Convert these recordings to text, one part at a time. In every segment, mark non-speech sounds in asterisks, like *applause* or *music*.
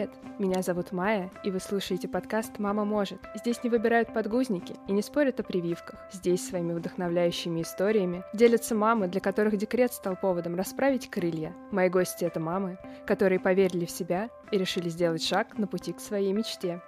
привет! Меня зовут Майя, и вы слушаете подкаст «Мама может». Здесь не выбирают подгузники и не спорят о прививках. Здесь своими вдохновляющими историями делятся мамы, для которых декрет стал поводом расправить крылья. Мои гости — это мамы, которые поверили в себя и решили сделать шаг на пути к своей мечте.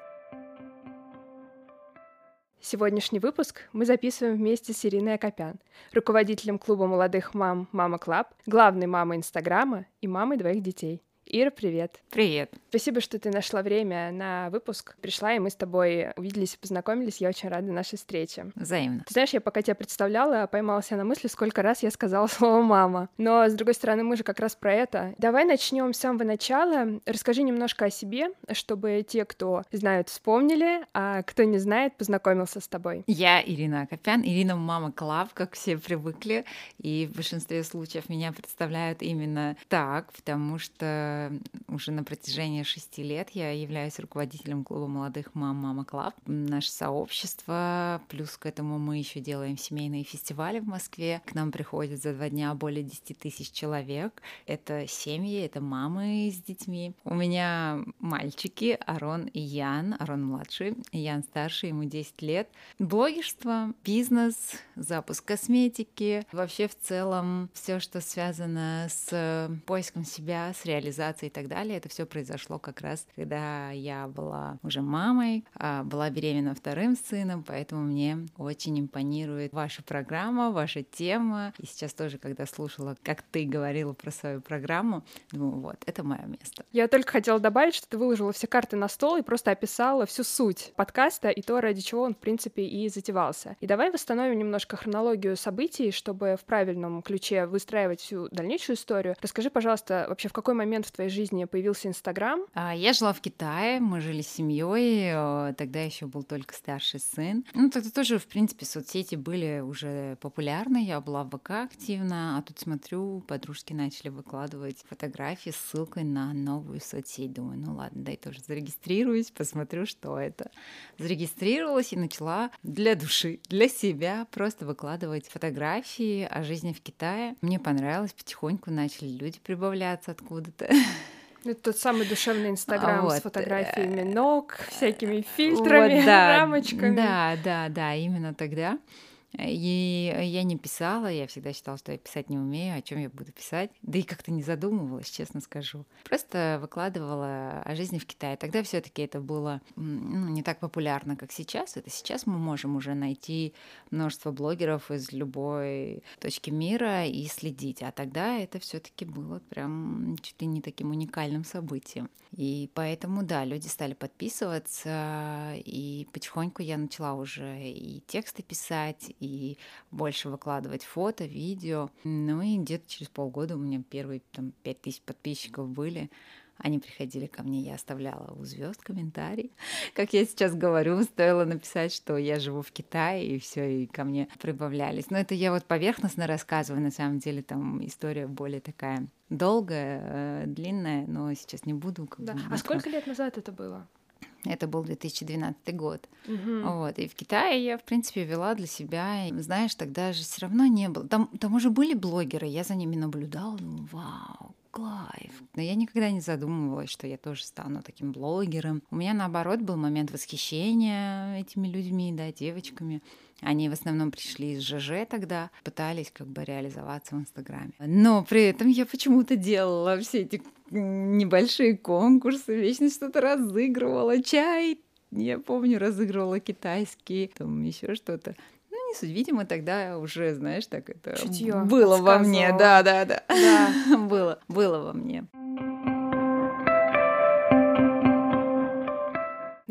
Сегодняшний выпуск мы записываем вместе с Ириной Акопян, руководителем клуба молодых мам «Mama Club», главной мамой Инстаграма и мамой двоих детей. Ира, привет. Привет. Спасибо, что ты нашла время на выпуск. Пришла, и мы с тобой увиделись и познакомились. Я очень рада нашей встрече. Взаимно. Ты знаешь, я пока тебя представляла, поймала себя на мысли, сколько раз я сказала *laughs* слово «мама». Но, с другой стороны, мы же как раз про это. Давай начнем с самого начала. Расскажи немножко о себе, чтобы те, кто знают, вспомнили, а кто не знает, познакомился с тобой. Я Ирина Акопян, Ирина Мама Клав, как все привыкли, и в большинстве случаев меня представляют именно так, потому что уже на протяжении шести лет я являюсь руководителем клуба молодых мам Mama Club. Наше сообщество, плюс к этому мы еще делаем семейные фестивали в Москве. К нам приходят за два дня более 10 тысяч человек. Это семьи, это мамы с детьми. У меня мальчики Арон и Ян. Арон младший, Ян старший, ему 10 лет. Блогерство, бизнес, запуск косметики. Вообще в целом все, что связано с поиском себя, с реализацией организации и так далее. Это все произошло как раз, когда я была уже мамой, а, была беременна вторым сыном, поэтому мне очень импонирует ваша программа, ваша тема. И сейчас тоже, когда слушала, как ты говорила про свою программу, думаю, вот, это мое место. Я только хотела добавить, что ты выложила все карты на стол и просто описала всю суть подкаста и то, ради чего он, в принципе, и затевался. И давай восстановим немножко хронологию событий, чтобы в правильном ключе выстраивать всю дальнейшую историю. Расскажи, пожалуйста, вообще в какой момент в твоей жизни появился Инстаграм? А, я жила в Китае, мы жили с семьей, э, тогда еще был только старший сын. Ну, тогда тоже, в принципе, соцсети были уже популярны, я была в ВК активно, а тут смотрю, подружки начали выкладывать фотографии с ссылкой на новую соцсеть. Думаю, ну ладно, дай тоже зарегистрируюсь, посмотрю, что это. Зарегистрировалась и начала для души, для себя просто выкладывать фотографии о жизни в Китае. Мне понравилось, потихоньку начали люди прибавляться откуда-то. *laughs* Это тот самый душевный Инстаграм вот. с фотографиями ног, всякими фильтрами, вот, да, рамочками. Да, да, да, именно тогда. И я не писала, я всегда считала, что я писать не умею, о чем я буду писать. Да и как-то не задумывалась, честно скажу. Просто выкладывала о жизни в Китае. Тогда все-таки это было ну, не так популярно, как сейчас. Это сейчас мы можем уже найти множество блогеров из любой точки мира и следить. А тогда это все-таки было прям чуть ли не таким уникальным событием. И поэтому, да, люди стали подписываться, и потихоньку я начала уже и тексты писать, и больше выкладывать фото, видео. Ну и где-то через полгода у меня первые там пять тысяч подписчиков были. Они приходили ко мне, я оставляла у звезд комментарий. *laughs* Как я сейчас говорю, стоило написать, что я живу в Китае, и все, и ко мне прибавлялись. Но это я вот поверхностно рассказываю, на самом деле там история более такая долгая, э, длинная, но сейчас не буду. Как да. Бы, а сколько лет назад это было? Это был 2012 год. Угу. Вот. И в Китае я, в принципе, вела для себя. И, знаешь, тогда же все равно не было. Там, там уже были блогеры, я за ними наблюдала. Думаю, вау, кайф. Но я никогда не задумывалась, что я тоже стану таким блогером. У меня, наоборот, был момент восхищения этими людьми, да, девочками. Они в основном пришли из ЖЖ тогда, пытались как бы реализоваться в Инстаграме. Но при этом я почему-то делала все эти небольшие конкурсы, вечно что-то разыгрывала, чай, я помню, разыгрывала китайский, там еще что-то. Ну, не суть, видимо, тогда уже, знаешь, так это Чутьё было во мне, да, да, да, да. *laughs* было, было во мне.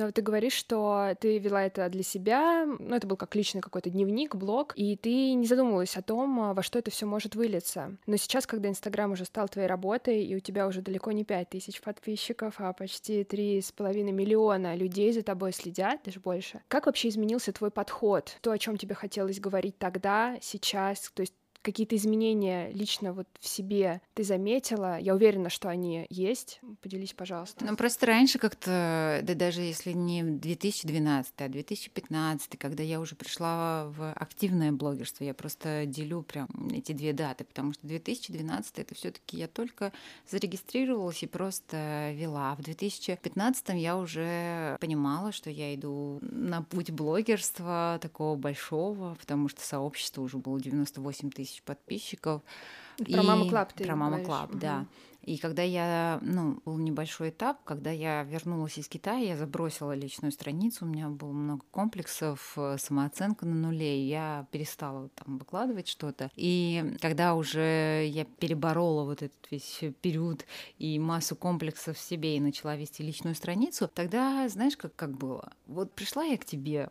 Но ты говоришь, что ты вела это для себя, ну, это был как личный какой-то дневник, блог, и ты не задумывалась о том, а, во что это все может вылиться. Но сейчас, когда Инстаграм уже стал твоей работой, и у тебя уже далеко не пять тысяч подписчиков, а почти три с половиной миллиона людей за тобой следят, даже больше, как вообще изменился твой подход? То, о чем тебе хотелось говорить тогда, сейчас, то есть какие-то изменения лично вот в себе ты заметила? Я уверена, что они есть. Поделись, пожалуйста. Ну, просто раньше как-то, да даже если не 2012, а 2015, когда я уже пришла в активное блогерство, я просто делю прям эти две даты, потому что 2012 это все таки я только зарегистрировалась и просто вела. В 2015 я уже понимала, что я иду на путь блогерства такого большого, потому что сообщество уже было 98 тысяч подписчиков. Про Mama Club ты Про Mama Club, да. И когда я, ну, был небольшой этап, когда я вернулась из Китая, я забросила личную страницу, у меня было много комплексов, э, самооценка на нуле, и я перестала там выкладывать что-то. И когда уже я переборола вот этот весь период и массу комплексов в себе и начала вести личную страницу, тогда, знаешь, как, как было? Вот пришла я к тебе,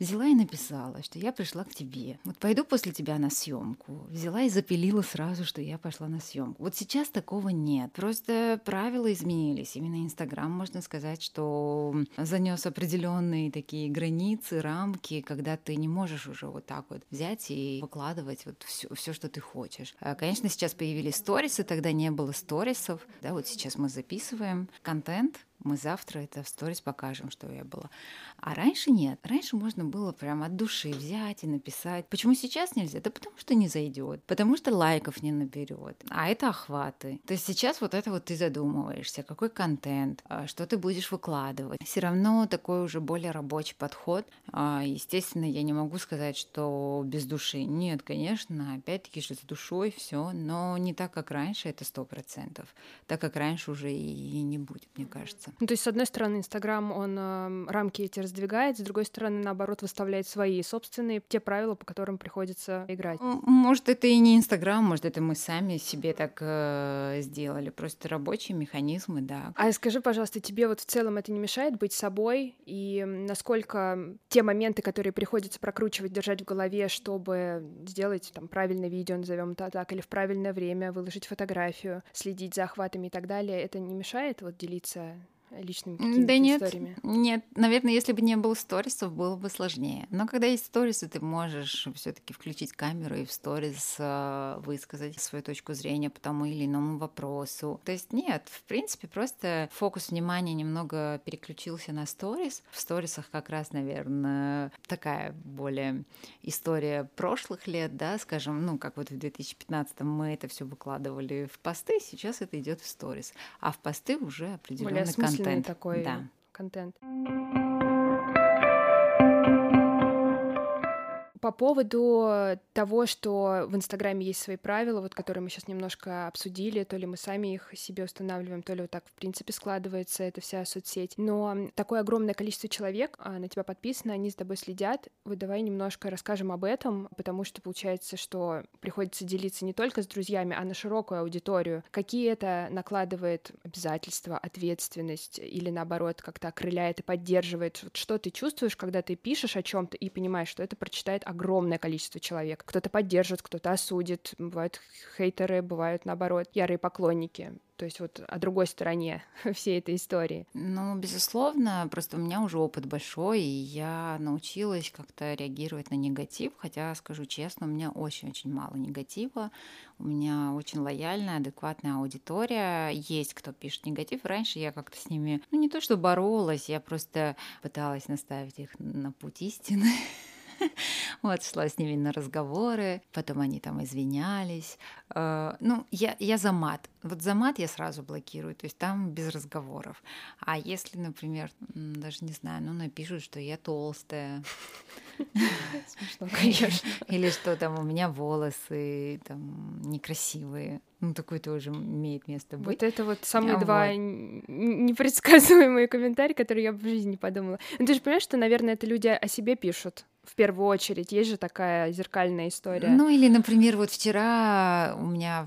взяла и написала, что я пришла к тебе. Вот пойду после тебя на съемку. Взяла и запилила сразу, что я пошла на съемку. Вот сейчас такого нет. Просто правила изменились. Именно Инстаграм, можно сказать, что занес определенные такие границы, рамки, когда ты не можешь уже вот так вот взять и выкладывать вот все, все что ты хочешь. А, конечно, сейчас появились сторисы, тогда не было сторисов. Да, вот сейчас мы записываем контент, мы завтра это в сторис покажем, что я была. А раньше нет. Раньше можно было прям от души взять и написать. Почему сейчас нельзя? Да потому что не зайдет, потому что лайков не наберет. А это охваты. То есть сейчас вот это вот ты задумываешься, какой контент, а, что ты будешь выкладывать. Все равно такой уже более рабочий подход. А, естественно, я не могу сказать, что без души. Нет, конечно, опять-таки же с душой все, но не так, как раньше, это сто процентов. Так как раньше уже и не будет, мне кажется меняется. Ну, то есть, с одной стороны, Инстаграм, он э, рамки эти раздвигает, с другой стороны, наоборот, выставляет свои собственные, те правила, по которым приходится играть. Может, это и не Инстаграм, может, это мы сами себе так э, сделали, просто рабочие механизмы, да. А скажи, пожалуйста, тебе вот в целом это не мешает быть собой, и насколько те моменты, которые приходится прокручивать, держать в голове, чтобы сделать там правильное видео, назовем это так, или в правильное время выложить фотографию, следить за охватами и так далее, это не мешает вот делиться личными какими-то да нет, историями? Нет, наверное, если бы не было сторисов, было бы сложнее. Но когда есть сторисы, ты можешь все таки включить камеру и в сторис э, высказать свою точку зрения по тому или иному вопросу. То есть нет, в принципе, просто фокус внимания немного переключился на сторис. В сторисах как раз, наверное, такая более история прошлых лет, да, скажем, ну, как вот в 2015 мы это все выкладывали в посты, сейчас это идет в сторис. А в посты уже определенный контент контент. такой да. контент. По поводу того, что в Инстаграме есть свои правила, вот которые мы сейчас немножко обсудили, то ли мы сами их себе устанавливаем, то ли вот так в принципе складывается эта вся соцсеть. Но такое огромное количество человек а, на тебя подписано, они с тобой следят. Вот давай немножко расскажем об этом, потому что получается, что приходится делиться не только с друзьями, а на широкую аудиторию. Какие это накладывает обязательства, ответственность или наоборот как-то окрыляет и поддерживает? Вот что ты чувствуешь, когда ты пишешь о чем-то и понимаешь, что это прочитает огромное количество человек. Кто-то поддержит, кто-то осудит, бывают хейтеры, бывают, наоборот, ярые поклонники. То есть вот о другой стороне *laughs* всей этой истории. Ну, безусловно, просто у меня уже опыт большой, и я научилась как-то реагировать на негатив, хотя, скажу честно, у меня очень-очень мало негатива, у меня очень лояльная, адекватная аудитория, есть кто пишет негатив, раньше я как-то с ними, ну, не то что боролась, я просто пыталась наставить их на путь истины, *laughs* *laughs* Вот, шла с ними на разговоры, потом они там извинялись. Э, ну, я, я за мат. Вот за мат я сразу блокирую, то есть там без разговоров. А если, например, даже не знаю, ну, напишут, что я толстая, Смешно, *laughs* конечно. Или что там у меня волосы там некрасивые. Ну, такое тоже имеет место быть. Вот это вот самые а два вот. непредсказуемые комментарии, которые я в жизни не подумала. Ну, ты же понимаешь, что, наверное, это люди о себе пишут в первую очередь. Есть же такая зеркальная история. Ну или, например, вот вчера у меня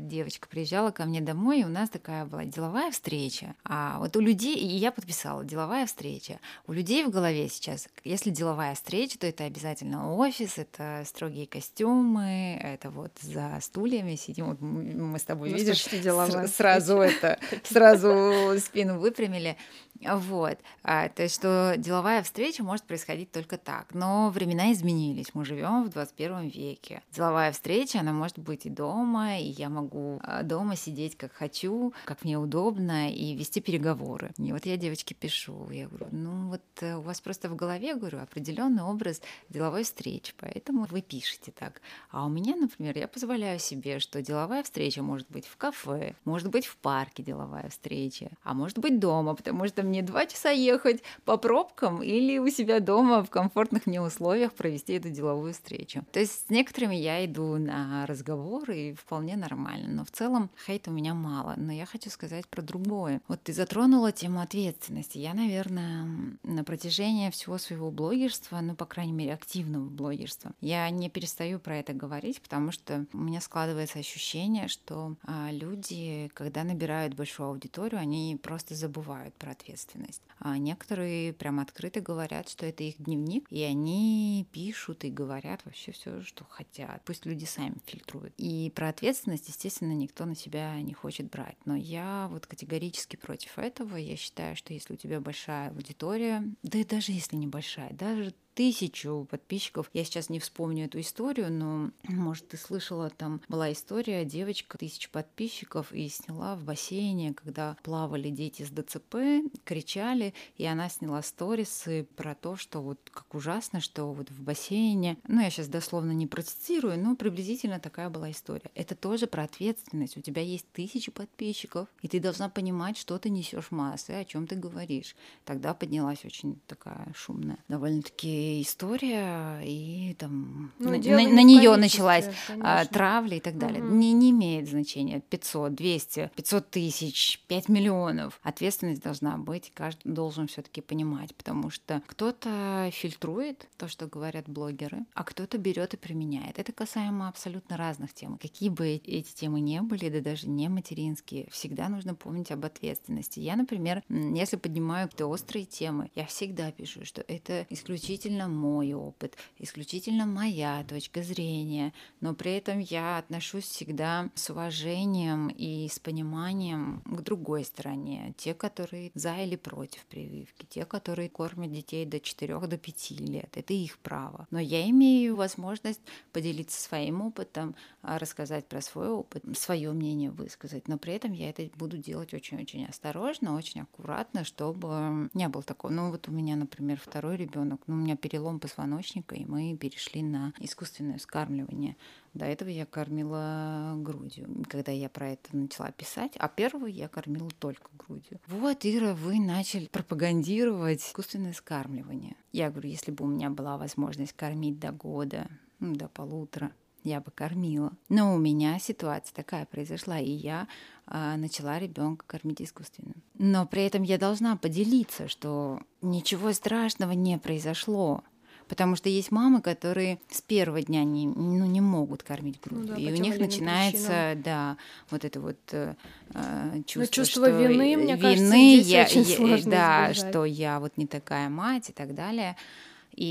девочка приезжала ко мне домой, и у нас такая была деловая встреча. А вот у людей, и я подписала, деловая встреча. У людей в голове сейчас, если деловая встреча, то это обязательно офис, это строгие костюмы, это вот за стульями сидим. Вот мы с тобой, Ну, видишь, деловая сразу это, *laughs* сразу спину выпрямили. Вот. А, то есть, что деловая встреча может происходить только так. Но времена изменились. Мы живем в 21 веке. Деловая встреча, она может быть и дома, и я могу а, дома сидеть как хочу, как мне удобно, и вести переговоры. И вот я девочке пишу, я говорю, ну вот э, у вас просто в голове, говорю, определенный образ деловой встречи, поэтому вы пишете так. А у меня, например, я позволяю себе, что деловая встреча может быть в кафе, может быть в парке деловая встреча, а может быть дома, потому что мне два часа ехать по пробкам или у себя дома в комфортных мне условиях провести эту деловую встречу. То есть с некоторыми я иду на разговоры и вполне нормально, но в целом хейта у меня мало. Но я хочу сказать про другое. Вот ты затронула тему ответственности. Я, наверное, на протяжении всего своего блогерства, ну, по крайней мере, активного блогерства, я не перестаю про это говорить, потому что у меня складывается ощущение, что а, люди, когда набирают большую аудиторию, они просто забывают про ответственность. А некоторые прям открыто говорят, что это их дневник, и они пишут и говорят вообще все, что хотят. Пусть люди сами фильтруют. И про ответственность, естественно, никто на себя не хочет брать. Но я вот категорически против этого. Я считаю, что если у тебя большая аудитория, да и даже если небольшая, даже тысячу подписчиков. Я сейчас не вспомню эту историю, но, *clears throat* может, ты слышала, там была история, девочка, тысяча подписчиков, и сняла в бассейне, когда плавали дети с ДЦП, кричали, и она сняла сторисы про то, что вот как ужасно, что вот в бассейне, ну, я сейчас дословно не процитирую, но приблизительно такая была история. Это тоже про ответственность. У тебя есть тысячи подписчиков, и ты должна понимать, что ты несешь массы, о чем ты говоришь. Тогда поднялась очень такая шумная довольно-таки история, и там Ну, на, на- на нее началась а, конечно. травля и так далее. Мгм. Не, не имеет значения 500, 200, 500 тысяч, 5 миллионов. Ответственность должна быть, каждый должен все-таки понимать, потому что кто-то фильтрует то, что говорят блогеры, а кто-то берет и применяет. Это касаемо абсолютно разных тем. Какие бы эти темы не были, да даже не материнские, всегда нужно помнить об ответственности. Я, например, если поднимаю какие-то острые темы, я всегда пишу, что это исключительно мой опыт, исключительно моя точка зрения, но при этом я отношусь всегда с уважением и с пониманием к другой стороне. Те, которые за или против прививки, те, которые кормят детей до 4 до 5 лет. Это их право. Но я имею возможность поделиться своим опытом, а, рассказать про свой опыт, свое мнение высказать. Но при этом я это буду делать очень-очень осторожно, очень аккуратно, чтобы не было такого. Ну вот у меня, например, второй ребенок, ну у меня перелом позвоночника, и мы перешли на искусственное вскармливание. До этого я кормила грудью, когда я про это начала писать, а первую я кормила только грудью. Вот, Ира, вы начали пропагандировать искусственное скармливание. Я говорю, если бы у меня была возможность кормить до года, до полутора, я бы кормила. Но у меня ситуация такая произошла, и я начала ребенка кормить искусственным. Но при этом я должна поделиться, что ничего страшного не произошло. Потому что есть мамы, которые с первого дня не, ну, не могут кормить грудью. да, и у них иным причинается, да, вот это вот э, э, чувство, Ну, чувство что вины, мне кажется, вины, здесь я, я- да, избежать. что я вот не такая мать и так далее. И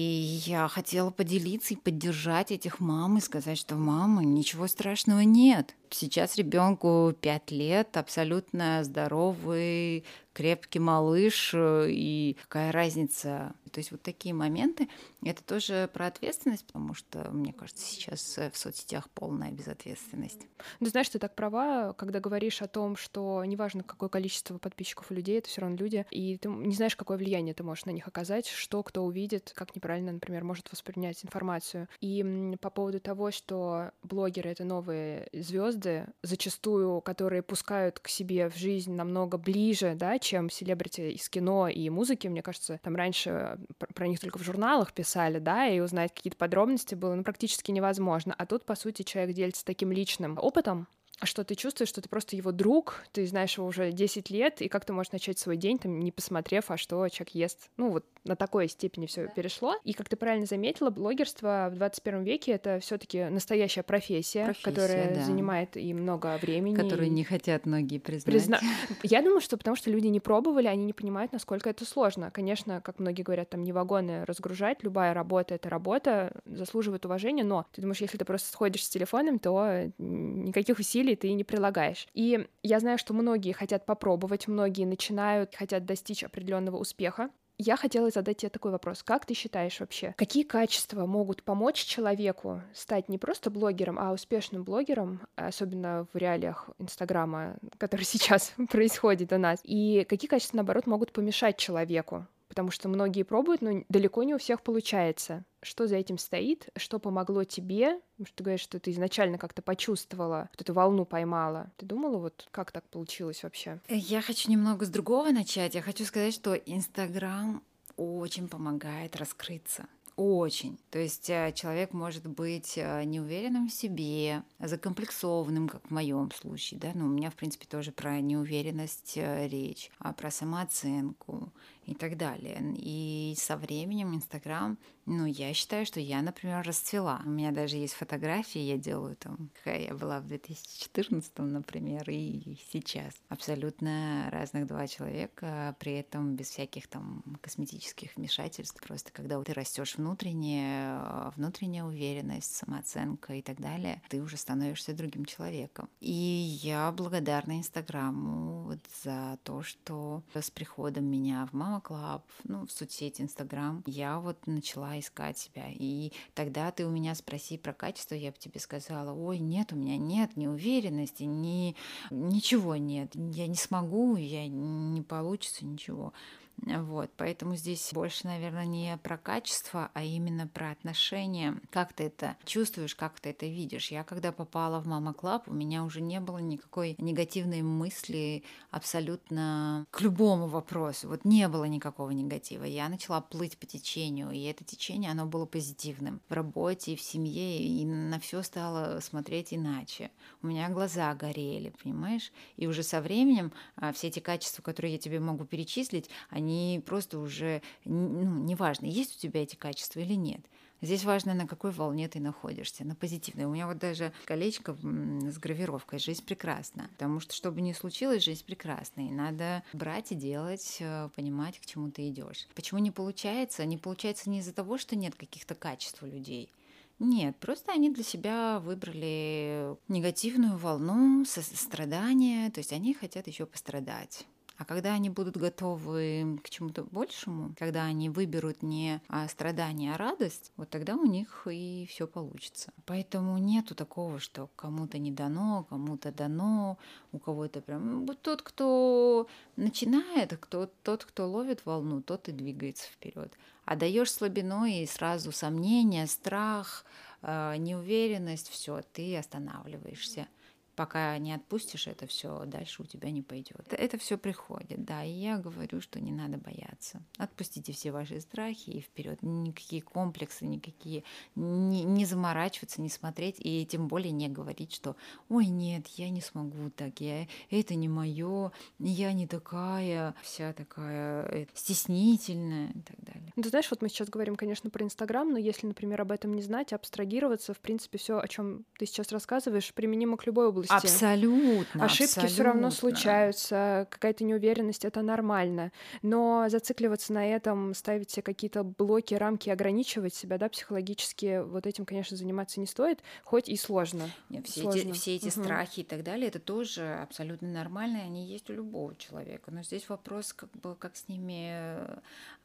я хотела поделиться и поддержать этих мам и сказать, что мама, ничего страшного нет. Сейчас ребенку 5 лет, абсолютно здоровый, крепкий малыш, э, и какая разница. То есть вот такие моменты, это тоже про ответственность, потому что, мне кажется, сейчас э, в соцсетях полная безответственность. Ну, знаешь, ты так права, когда говоришь о том, что неважно, какое количество подписчиков у людей, это все равно люди, и ты не знаешь, какое влияние ты можешь на них оказать, что кто увидит, как неправильно, например, может воспринять информацию. И по поводу того, что блогеры — это новые звезды, зачастую, которые пускают к себе в жизнь намного ближе, да, чем селебрити из кино и музыки, мне кажется, там раньше пр- про них только в журналах писали, да, и узнать какие-то подробности было ну, практически невозможно. А тут, по сути, человек делится таким личным опытом, что ты чувствуешь, что ты просто его друг, ты знаешь его уже 10 лет, и как ты можешь начать свой день, там, не посмотрев, а что человек ест, ну вот на такой степени все перешло. И, как ты правильно заметила, блогерство в 21 веке — это все таки настоящая профессия, профессия которая да. занимает и много времени. Которую не хотят многие признать. Призна... *laughs* Я думаю, что потому что люди не пробовали, они не понимают, насколько это сложно. Конечно, как многие говорят, там не вагоны разгружать, любая работа — это работа, заслуживает уважения, но ты думаешь, если ты просто сходишь с телефоном, то никаких усилий ты не прилагаешь. И я знаю, что многие хотят попробовать, многие начинают, хотят достичь определенного успеха. Я хотела задать тебе такой вопрос. Как ты считаешь вообще, какие качества могут помочь человеку стать не просто блогером, а успешным блогером, особенно в реалиях Инстаграма, *laughs* который *laughs* сейчас происходит у нас? И какие качества, наоборот, могут помешать человеку потому что многие пробуют, но далеко не у всех получается. Что за этим стоит? Что помогло тебе? Потому что ты говоришь, что ты изначально как-то почувствовала, вот эту волну поймала. Ты думала, вот как так получилось вообще? Я хочу немного с другого начать. Я хочу сказать, что Инстаграм очень помогает раскрыться. Очень. То есть э, человек может быть э, неуверенным в себе, закомплексованным, как в моем случае, да, ну, у меня, в принципе, тоже про неуверенность э, речь, а про самооценку, и так далее. И со временем Инстаграм, ну, я считаю, что я, например, расцвела. У меня даже есть фотографии, я делаю там, какая я была в 2014, например, и сейчас. Абсолютно разных два человека, при этом без всяких там косметических вмешательств. Просто когда ты растешь внутренне, внутренняя уверенность, самооценка и так далее, ты уже становишься другим человеком. И я благодарна Инстаграму вот за то, что с приходом меня в маму Mama Club, ну, в соцсети Инстаграм, я вот начала искать себя. И тогда ты у меня спроси про качество, я бы тебе сказала, ой, нет, у меня нет ни уверенности, ни ничего нет, я не смогу, я не получится ничего. Вот, поэтому здесь больше, наверное, не про качество, а именно про отношения. Как ты это чувствуешь, как ты это видишь. Я когда попала в Mama Club, у меня уже не было никакой негативной мысли абсолютно к любому вопросу. Вот не было никакого негатива. Я начала плыть по течению, и это течение, оно было позитивным. В работе, в семье, и на все стало смотреть иначе. У меня глаза горели, понимаешь? И уже со временем а, все эти качества, которые я тебе могу перечислить, они они просто уже, ну, неважно, есть у тебя эти качества или нет. Здесь важно, на какой волне ты находишься, на позитивной. У меня вот даже колечко с гравировкой «Жизнь прекрасна». Потому что, что бы ни случилось, жизнь прекрасна. И надо брать и делать, э, понимать, к чему ты идешь. Почему не получается? Не получается не из-за того, что нет каких-то качеств у людей. Нет, просто они для себя выбрали негативную волну, страдания, то есть они хотят еще пострадать. А когда они будут готовы к чему-то большему, когда они выберут не а, страдание, а радость, вот тогда у них и все получится. Поэтому нету такого, что кому-то не дано, кому-то дано, у кого-то прям... Вот тот, кто начинает, кто, тот, кто ловит волну, тот и двигается вперед. А даешь слабину и сразу сомнения, страх, а, неуверенность, все, ты останавливаешься пока не отпустишь это все, дальше у тебя не пойдет. Это, все приходит, да, и я говорю, что не надо бояться. Отпустите все ваши страхи и вперед. Никакие комплексы, никакие, не, не заморачиваться, не смотреть, и тем более не говорить, что ой, нет, я не смогу так, я, это не мое, я не такая, вся такая э, стеснительная и так далее. Ну, ты знаешь, вот мы сейчас говорим, конечно, про Инстаграм, но если, например, об этом не знать, абстрагироваться, в принципе, все, о чем ты сейчас рассказываешь, применимо к любой области области. Абсолютно. Ошибки все равно случаются, какая-то неуверенность это нормально. Но зацикливаться на этом, ставить себе какие-то блоки, рамки, ограничивать себя, да, психологически, вот этим, конечно, заниматься не стоит, хоть и сложно. Нет, все, сложно. Эти, все эти угу. страхи и так далее, это тоже абсолютно нормально, они есть у любого человека. Но здесь вопрос, как бы, как с ними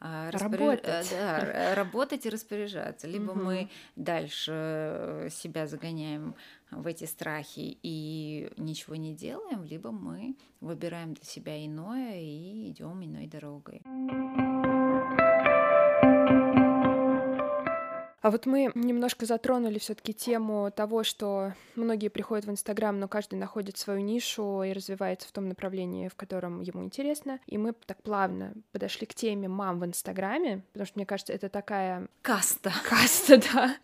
а, работать. Да, работать и распоряжаться. Либо угу. мы дальше э, себя загоняем в эти страхи и ничего не делаем, либо мы выбираем для себя иное и идем иной дорогой. А вот мы немножко затронули все-таки тему того, что многие приходят в Инстаграм, но каждый находит свою нишу и развивается в том направлении, в котором ему интересно. И мы так плавно подошли к теме мам в Инстаграме, потому что, мне кажется, это такая... Каста. *laughs* Каста, да.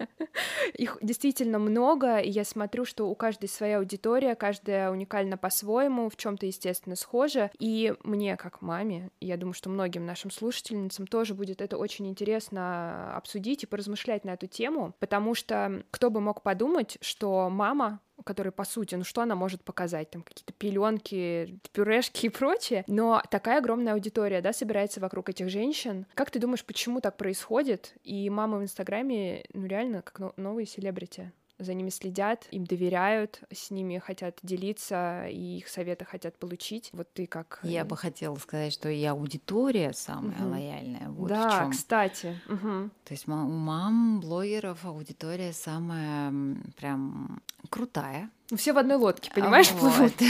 Их действительно много, и я смотрю, что у каждой своя аудитория, каждая уникальна по-своему, в чем то естественно, схожа. И мне, как маме, я думаю, что многим нашим слушательницам тоже будет это очень интересно обсудить и поразмышлять на эту тему, потому что кто бы мог подумать, что мама которой, по сути, ну что она может показать, там какие-то пеленки, пюрешки и прочее, но такая огромная аудитория, да, собирается вокруг этих женщин. Как ты думаешь, почему так происходит? И мама в Инстаграме, ну реально, как новые селебрити за ними следят, им доверяют, с ними хотят делиться, и их советы хотят получить. Вот ты как... Я э, бы хотела сказать, что и аудитория самая угу. лояльная. Вот да, кстати. Угу. То есть у мам, блогеров аудитория самая прям крутая. Все в одной лодке, понимаешь, а, плывут. *laughs*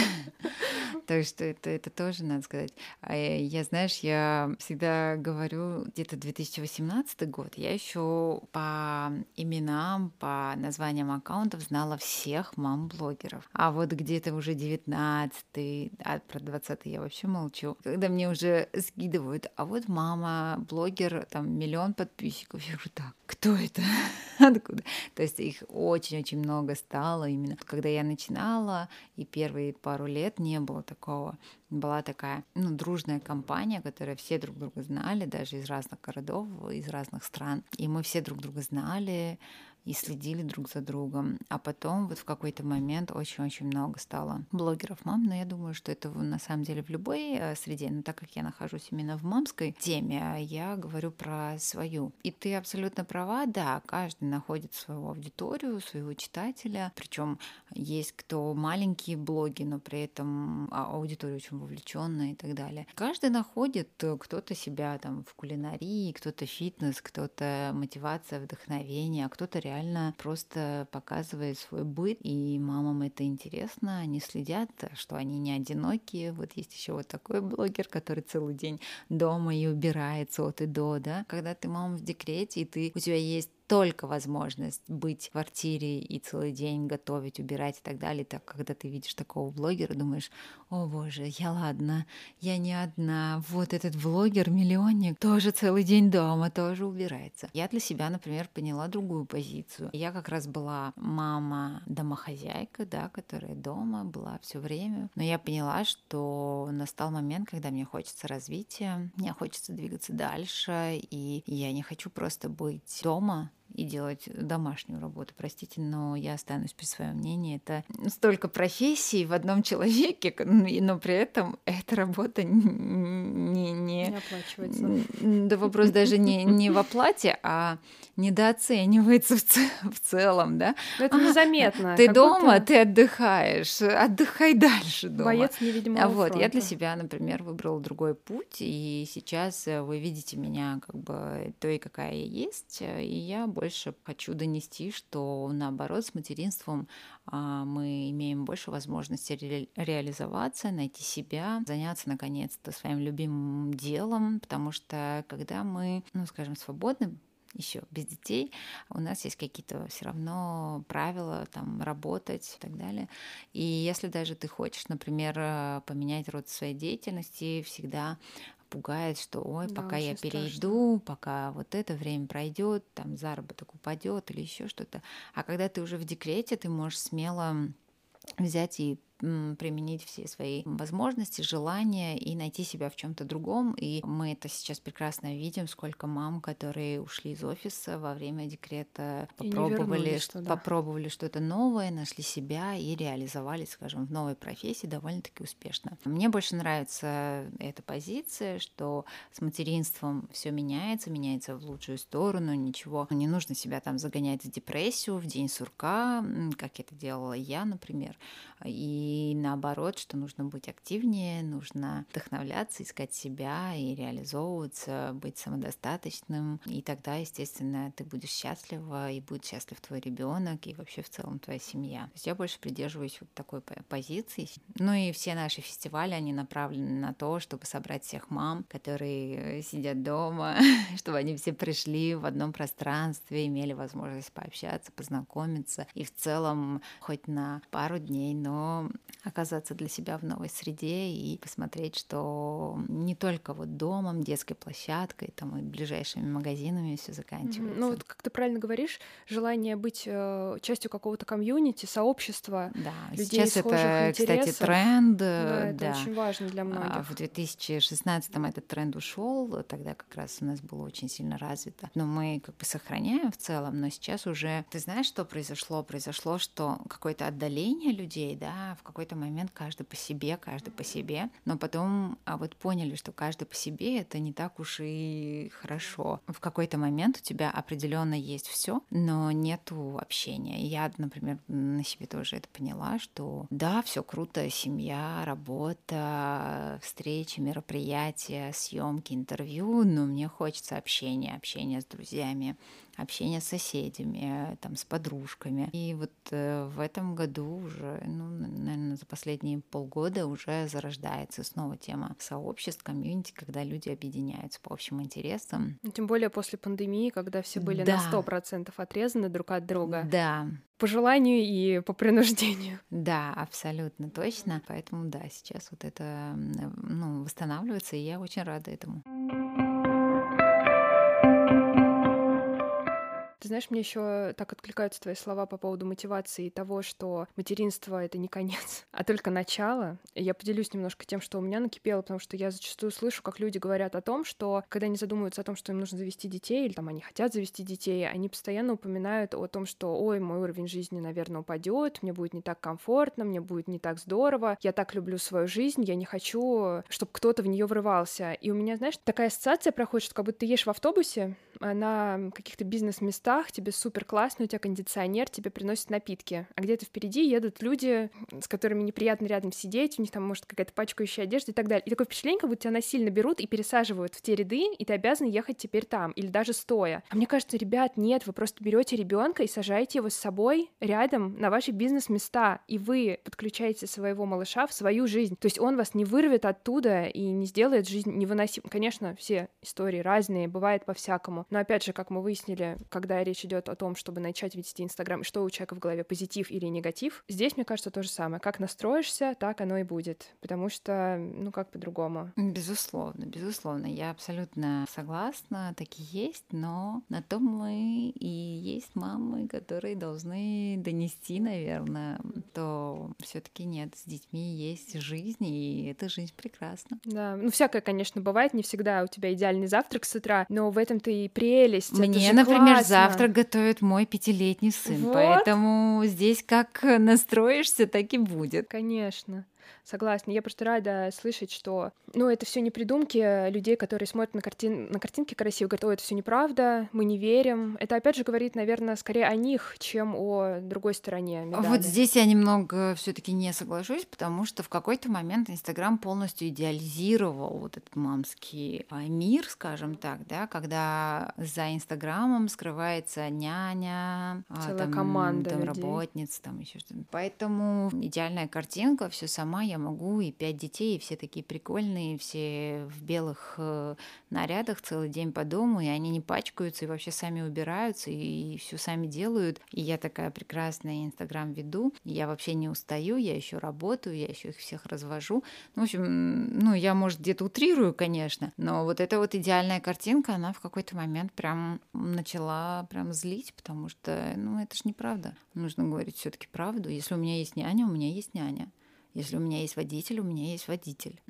*laughs* Так что это, это тоже надо сказать. А я, знаешь, я всегда говорю, где-то 2018 год, я еще по именам, по названиям аккаунтов знала всех мам-блогеров. А вот где-то уже 19 а про 20 я вообще молчу, когда мне уже скидывают, а вот мама, блогер, там миллион подписчиков, я говорю, так, кто это? *laughs* Откуда? То есть их очень-очень много стало именно. Когда я начинала, и первые пару лет не было такого. Была такая ну, дружная компания, которая все друг друга знали, даже из разных городов, из разных стран. И мы все друг друга знали, и следили друг за другом. А потом вот в какой-то момент очень-очень много стало блогеров мам, но я думаю, что это на самом деле в любой э, среде, но так как я нахожусь именно в мамской теме, я говорю про свою. И ты абсолютно права, да, каждый находит свою аудиторию, своего читателя, причем есть кто маленькие блоги, но при этом а, аудитория очень вовлеченная и так далее. Каждый находит э, кто-то себя там в кулинарии, кто-то фитнес, кто-то мотивация, вдохновение, а кто-то реально реально просто показывает свой быт, и мамам это интересно, они следят, что они не одинокие. Вот есть еще вот такой блогер, который целый день дома и убирается от и до, да. Когда ты мама в декрете, и ты, у тебя есть только возможность быть в квартире и целый день готовить, убирать и так далее, так когда ты видишь такого блогера, думаешь, о боже, я ладно, я не одна, вот этот блогер-миллионник тоже целый день дома, тоже убирается. Я для себя, например, поняла другую позицию. Я как раз была мама-домохозяйка, да, которая дома была все время, но я поняла, что настал момент, когда мне хочется развития, мне хочется двигаться дальше, и я не хочу просто быть дома, и делать домашнюю работу. Простите, но я останусь при своем мнении. Это столько профессий в одном человеке, но при этом эта работа не... Не, не оплачивается. Да вопрос даже не, не в оплате, а недооценивается в, ц... в целом, да? Но это незаметно. А, ты дома, ты отдыхаешь, отдыхай дальше дома. Боец невидимого а вот, фронта. я для себя, например, выбрала другой путь, и сейчас вы видите меня как бы той, какая я есть, и я больше больше хочу донести, что наоборот с материнством а, мы имеем больше возможности ре- реализоваться, найти себя, заняться наконец-то своим любимым делом, потому что когда мы, ну скажем, свободны, еще без детей, у нас есть какие-то все равно правила, там, работать и так далее. И если даже ты хочешь, например, э, поменять род своей деятельности, всегда пугает, что ой, да, пока я перейду, страшно. пока вот это время пройдет, там заработок упадет или еще что-то. А когда ты уже в декрете, ты можешь смело взять и применить все свои возможности, желания и найти себя в чем-то другом. И мы это сейчас прекрасно видим, сколько мам, которые ушли из офиса во время декрета, попробовали, туда. попробовали что-то новое, нашли себя и реализовались, скажем, в новой профессии довольно-таки успешно. Мне больше нравится эта позиция, что с материнством все меняется, меняется в лучшую сторону, ничего не нужно себя там загонять в депрессию в день сурка, как это делала я, например. И и наоборот, что нужно быть активнее, нужно вдохновляться, искать себя и реализовываться, быть самодостаточным. И тогда, естественно, ты будешь счастлива, и будет счастлив твой ребенок, и вообще в целом твоя семья. То есть я больше придерживаюсь вот такой позиции. Ну и все наши фестивали, они направлены на то, чтобы собрать всех мам, которые сидят дома, *laughs* чтобы они все пришли в одном пространстве, имели возможность пообщаться, познакомиться и в целом хоть на пару дней, но оказаться для себя в новой среде и посмотреть, что не только вот домом, детской площадкой, там и ближайшими магазинами все заканчивается. Ну вот как ты правильно говоришь, желание быть э, частью какого-то комьюнити, сообщества, да, людей сейчас это, кстати, тренд. Да, это да. очень важно для а многих. В 2016 этот тренд ушел, тогда как раз у нас было очень сильно развито. Но мы как бы сохраняем в целом, но сейчас уже, ты знаешь, что произошло? Произошло, что какое-то отдаление людей, да, в какой-то момент каждый по себе, каждый по себе, но потом а вот поняли, что каждый по себе это не так уж и хорошо. В какой-то момент у тебя определенно есть все, но нету общения. Я, например, на себе тоже это поняла, что да, все круто, семья, работа, встречи, мероприятия, съемки, интервью, но мне хочется общения, общения с друзьями, общение с соседями, там, с подружками. И вот э, в этом году уже, ну, наверное, за последние полгода уже зарождается снова тема сообществ, комьюнити, когда люди объединяются по общим интересам. Ну, тем более после пандемии, когда все были да. на сто процентов отрезаны друг от друга. Да. По желанию и по принуждению. Да, абсолютно точно. Поэтому да, сейчас вот это ну, восстанавливается, и я очень рада этому. Ты знаешь, мне еще так откликаются твои слова по поводу мотивации и того, что материнство — это не конец, а только начало. Я поделюсь немножко тем, что у меня накипело, потому что я зачастую слышу, как люди говорят о том, что когда они задумываются о том, что им нужно завести детей, или там они хотят завести детей, они постоянно упоминают о том, что ой, мой уровень жизни, наверное, упадет, мне будет не так комфортно, мне будет не так здорово, я так люблю свою жизнь, я не хочу, чтобы кто-то в нее врывался. И у меня, знаешь, такая ассоциация проходит, что как будто ты ешь в автобусе на каких-то бизнес-местах, местах, тебе супер классно, у тебя кондиционер, тебе приносят напитки, а где-то впереди едут люди, с которыми неприятно рядом сидеть, у них там может какая-то пачкающая одежда и так далее. И такое впечатление, как будто тебя насильно берут и пересаживают в те ряды, и ты обязан ехать теперь там, или даже стоя. А мне кажется, ребят, нет, вы просто берете ребенка и сажаете его с собой рядом на ваши бизнес-места, и вы подключаете своего малыша в свою жизнь. То есть он вас не вырвет оттуда и не сделает жизнь невыносимой. Конечно, все истории разные, бывает по-всякому. Но опять же, как мы выяснили, когда речь идет о том, чтобы начать вести Инстаграм, и что у человека в голове, позитив или негатив, здесь, мне кажется, то же самое. Как настроишься, так оно и будет. Потому что, ну, как по-другому. Безусловно, безусловно. Я абсолютно согласна, такие есть, но на то мы и есть мамы, которые должны донести, наверное, то все таки нет, с детьми есть жизнь, и эта жизнь прекрасна. Да, ну, всякое, конечно, бывает, не всегда у тебя идеальный завтрак с утра, но в этом-то и прелесть. Мне, например, классно. завтрак готовит мой пятилетний сын, вот. поэтому здесь как настроишься, так и будет. Конечно. Согласна. Я просто рада слышать, что, ну, это все не придумки людей, которые смотрят на, картин... на картинки красиво, говорят, о, это все неправда, мы не верим. Это, опять же, говорит, наверное, скорее о них, чем о другой стороне медали. Вот здесь я немного все таки не соглашусь, потому что в какой-то момент Инстаграм полностью идеализировал вот этот мамский а, мир, скажем так, да, когда за Инстаграмом скрывается няня, а, Целая там, команда там работниц, там еще что-то. Поэтому идеальная картинка, все сама я могу, и пять детей, и все такие прикольные, все в белых э, нарядах целый день по дому, и они не пачкаются, и вообще сами убираются, и все сами делают. И я такая прекрасная Инстаграм веду, я вообще не устаю, я еще работаю, я еще их всех развожу. Ну, в общем, ну, я, может, где-то утрирую, конечно, но вот эта вот идеальная картинка, она в какой-то момент прям начала прям злить, потому что, ну, это же неправда. Нужно говорить все-таки правду. Если у меня есть няня, у меня есть няня. Если у меня есть водитель, у меня есть водитель.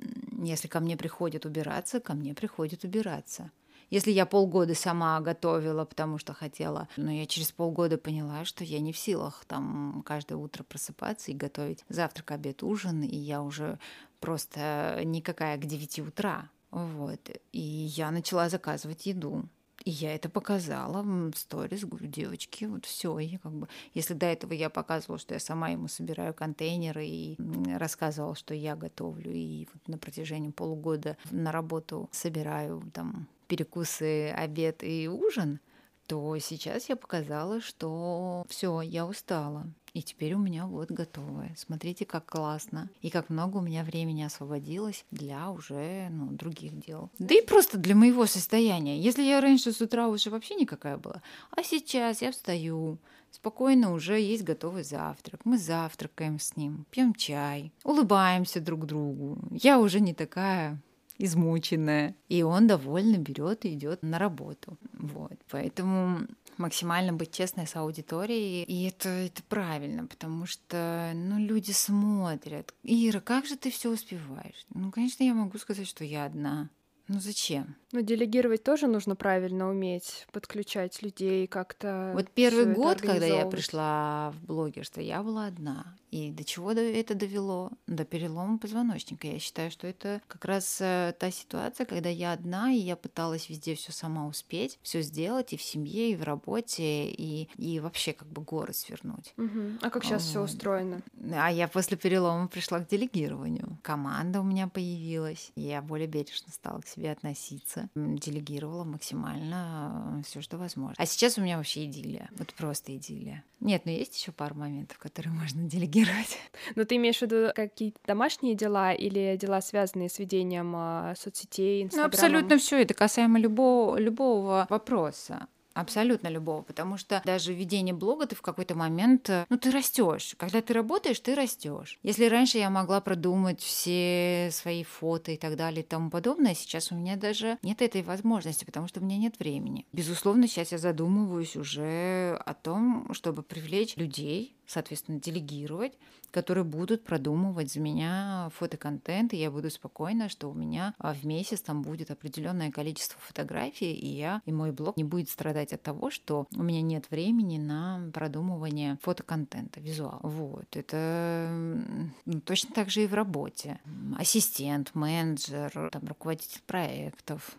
Если ко мне приходит убираться, ко мне приходит убираться. Если я полгода сама готовила, потому что хотела, но я через полгода поняла, что я не в силах там каждое утро просыпаться и готовить завтрак, обед, ужин, и я уже просто никакая к 9 утра. Вот. И я начала заказывать еду. И я это показала в сторис, говорю, девочки, вот все, и как бы, если до этого я показывала, что я сама ему собираю контейнеры и рассказывала, что я готовлю, и вот на протяжении полугода на работу собираю там перекусы, обед и ужин, то сейчас я показала, что все, я устала. И теперь у меня вот готовое. Смотрите, как классно. И как много у меня времени освободилось для уже ну, других дел. Да и просто для моего состояния. Если я раньше с утра уже вообще никакая была, а сейчас я встаю, спокойно уже есть готовый завтрак. Мы завтракаем с ним, пьем чай, улыбаемся друг другу. Я уже не такая измученная. И он довольно берет и идет на работу. Вот. Поэтому максимально быть честной с аудиторией. И это, это правильно, потому что ну, люди смотрят. Ира, как же ты все успеваешь? Ну, конечно, я могу сказать, что я одна. Ну зачем? Ну, делегировать тоже нужно правильно уметь, подключать людей как-то. Вот первый год, когда я пришла в блогерство, я была одна. И до чего это довело? До перелома позвоночника. Я считаю, что это как раз э, та ситуация, когда я одна, и я пыталась везде все сама успеть, все сделать и в семье, и в работе, и, и вообще как бы горы свернуть. Угу. А как сейчас вот. все устроено? А я после перелома пришла к делегированию. Команда у меня появилась. Я более бережно стала к себе относиться. Делегировала максимально э, все, что возможно. А сейчас у меня вообще идиллия. Вот просто идиллия. Нет, но есть еще пару моментов, которые *laughs* можно делегировать. Но ты имеешь в виду какие-то домашние дела или дела, связанные с ведением а, соцсетей, Инстаграма? Ну, абсолютно все. Это касаемо любого, любого вопроса. Абсолютно любого, потому что даже ведение блога ты в какой-то момент, э, ну ты растешь. Когда ты работаешь, ты растешь. Если раньше я могла продумать все свои фото и так далее и тому подобное, сейчас у меня даже нет этой возможности, потому что у меня нет времени. Безусловно, сейчас я задумываюсь уже о том, чтобы привлечь людей, соответственно, делегировать, которые будут продумывать за меня фотоконтент, и я буду спокойна, что у меня а, в месяц там будет определенное количество фотографий, и я и мой блог не будет страдать от того, что у меня нет времени на продумывание фотоконтента, визуал. Вот, это ну, точно так же и в работе. Ассистент, менеджер, там, руководитель проектов.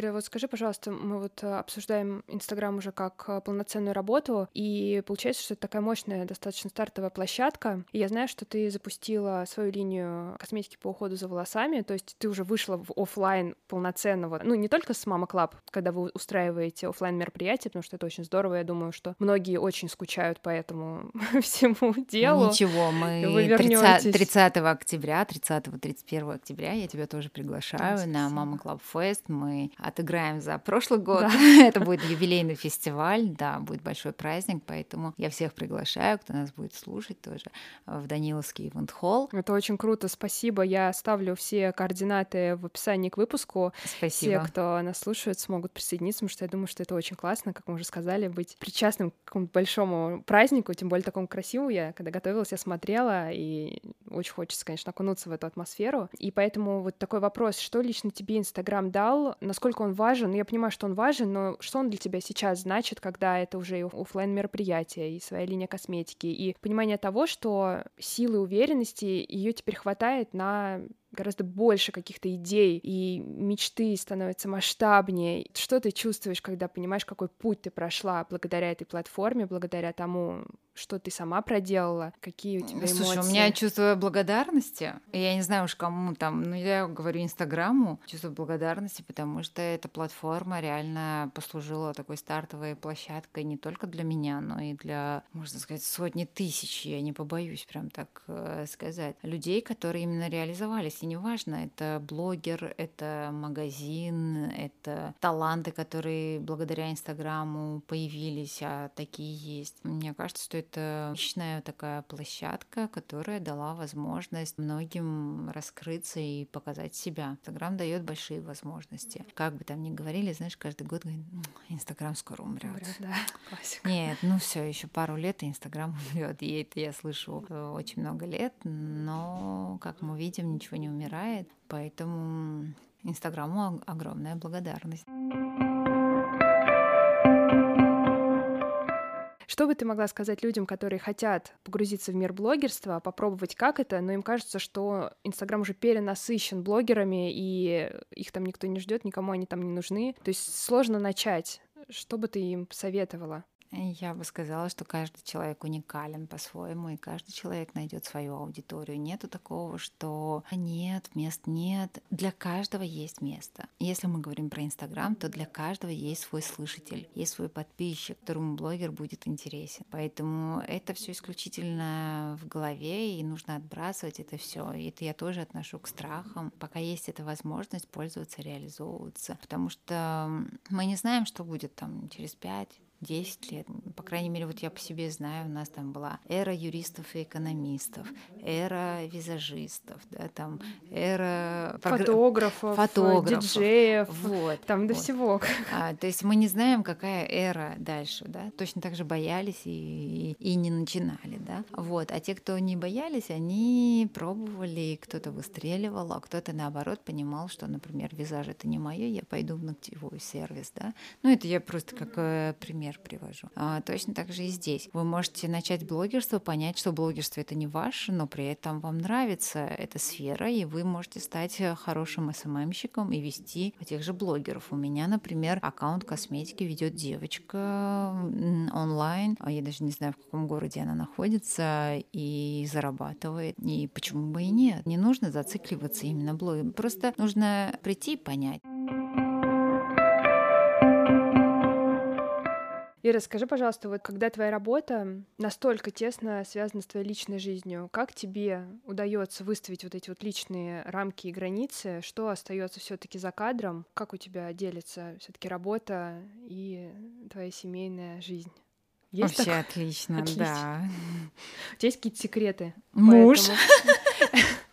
Ира, вот скажи, пожалуйста, мы вот э, обсуждаем Инстаграм уже как э, полноценную работу, и получается, что это такая мощная, достаточно стартовая площадка. И я знаю, что ты запустила свою линию косметики по уходу за волосами, то есть ты уже вышла в офлайн полноценного, ну, не только с Mama Club, когда вы устраиваете офлайн мероприятия, потому что это очень здорово, я думаю, что многие очень скучают по этому *laughs* всему делу. Ничего, мы 30, 30 октября, 30-31 октября я тебя тоже приглашаю на Mama Club Fest. Мы отыграем за прошлый год. Да. *laughs* Это будет юбилейный фестиваль, да, будет большой праздник, поэтому я всех приглашаю, кто нас будет слушать тоже в Даниловский ивент холл. Это очень круто, спасибо. Я оставлю все координаты в описании к выпуску. Спасибо. Все, кто нас слушает, смогут присоединиться, потому что я думаю, что это очень классно, как мы уже сказали, быть причастным к какому-то большому празднику, тем более такому красивому. Я, когда готовилась, я смотрела, и очень хочется, конечно, окунуться в эту атмосферу. И поэтому вот такой вопрос, что лично тебе Инстаграм дал, насколько насколько он важен. Я понимаю, что он важен, но что он для тебя сейчас значит, когда это уже и офлайн мероприятие, и своя линия косметики, и понимание того, что силы уверенности ее теперь хватает на гораздо больше каких-то идей, и мечты становятся масштабнее. Что ты чувствуешь, когда понимаешь, какой путь ты прошла благодаря этой платформе, благодаря тому, что ты сама проделала, какие у тебя Слушай, эмоции? у меня чувство благодарности. Я не знаю уж кому там, но я говорю Инстаграму, чувство благодарности, потому что эта платформа реально послужила такой стартовой площадкой не только для меня, но и для, можно сказать, сотни тысяч, я не побоюсь прям так э, сказать, людей, которые именно реализовались. И неважно, это блогер, это магазин, это таланты, которые благодаря Инстаграму появились, а такие есть. Мне кажется, что это личная такая площадка, которая дала возможность многим раскрыться и показать себя. Инстаграм дает большие возможности. Как бы там ни говорили, знаешь, каждый год говорит, Инстаграм скоро умрет. Да, *laughs* классика. Нет, ну все, еще пару лет и Инстаграм *laughs* умрет. И это я слышу э, очень много лет, но, как мы видим, ничего не умирает. Поэтому Инстаграму огромная благодарность. Что бы ты могла сказать людям, которые хотят погрузиться в мир блогерства, попробовать как это, но им кажется, что Инстаграм уже перенасыщен блогерами, и их там никто не ждет, никому они там не нужны. То есть сложно начать. Что бы ты им посоветовала? Я бы сказала, что каждый человек уникален по-своему, и каждый человек найдет свою аудиторию. Нету такого, что нет, мест нет. Для каждого есть место. Если мы говорим про Инстаграм, то для каждого есть свой слышатель, есть свой подписчик, которому блогер будет интересен. Поэтому это все исключительно в голове, и нужно отбрасывать это все. И это я тоже отношу к страхам. Пока есть эта возможность пользоваться, реализовываться. Потому что мы не знаем, что будет там через пять 10 лет. По крайней мере, вот я по себе знаю, у нас там была эра юристов и экономистов, эра визажистов, да, там эра фотографов, фотографов диджеев, вот, там до вот. всего. А, то есть мы не знаем, какая эра дальше, да. Точно так же боялись и, и, и не начинали, да. Вот. А те, кто не боялись, они пробовали, кто-то выстреливал, а кто-то наоборот понимал, что, например, визаж это не мое, я пойду в ногтевой сервис, да. Ну это я просто как э, пример пример привожу. А, точно так же и здесь. Вы можете начать блогерство, понять, что блогерство это не ваше, но при этом вам нравится эта сфера, и вы можете стать хорошим СММщиком и вести тех же блогеров. У меня, например, аккаунт косметики ведет девочка онлайн, а я даже не знаю, в каком городе она находится, и зарабатывает. И почему бы и нет? Не нужно зацикливаться именно блогером. Просто нужно прийти и понять. И расскажи, пожалуйста, вот когда твоя работа настолько тесно связана с твоей личной жизнью, как тебе удается выставить вот эти вот личные рамки и границы? Что остается все-таки за кадром? Как у тебя делится все-таки работа и твоя семейная жизнь? Есть Вообще так? отлично, отлично, да. У тебя есть какие-то секреты? Муж. *laughs*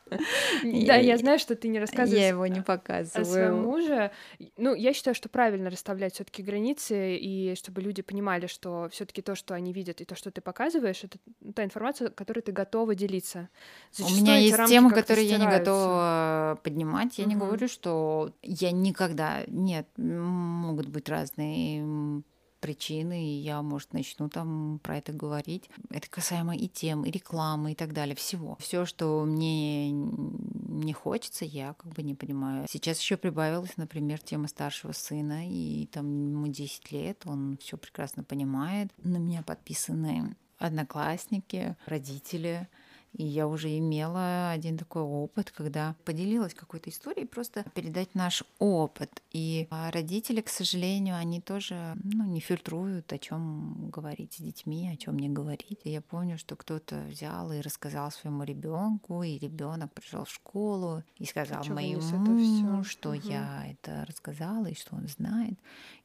Да, я знаю, что ты не рассказываешь. Я его не показываю. О своем муже. Ну, я считаю, что правильно расставлять все-таки границы, и чтобы люди понимали, что все-таки то, что они видят, и то, что ты показываешь, это та информация, которой ты готова делиться. У меня есть темы, которые я не готова поднимать. Я не говорю, что я никогда... Нет, могут быть разные причины, и я, может, начну там про это говорить. Это касаемо и тем, и рекламы, и так далее, всего. Все, что мне не хочется, я как бы не понимаю. Сейчас еще прибавилась, например, тема старшего сына, и там ему 10 лет, он все прекрасно понимает. На меня подписаны одноклассники, родители, и я уже имела один такой опыт, когда поделилась какой-то историей, просто передать наш опыт. И а, родители, к сожалению, они тоже ну, не фильтруют, о чем говорить с детьми, о чем не говорить. И я помню, что кто-то взял и рассказал своему ребенку, и ребенок пришел в школу и сказал а моему, что угу. я это рассказала и что он знает.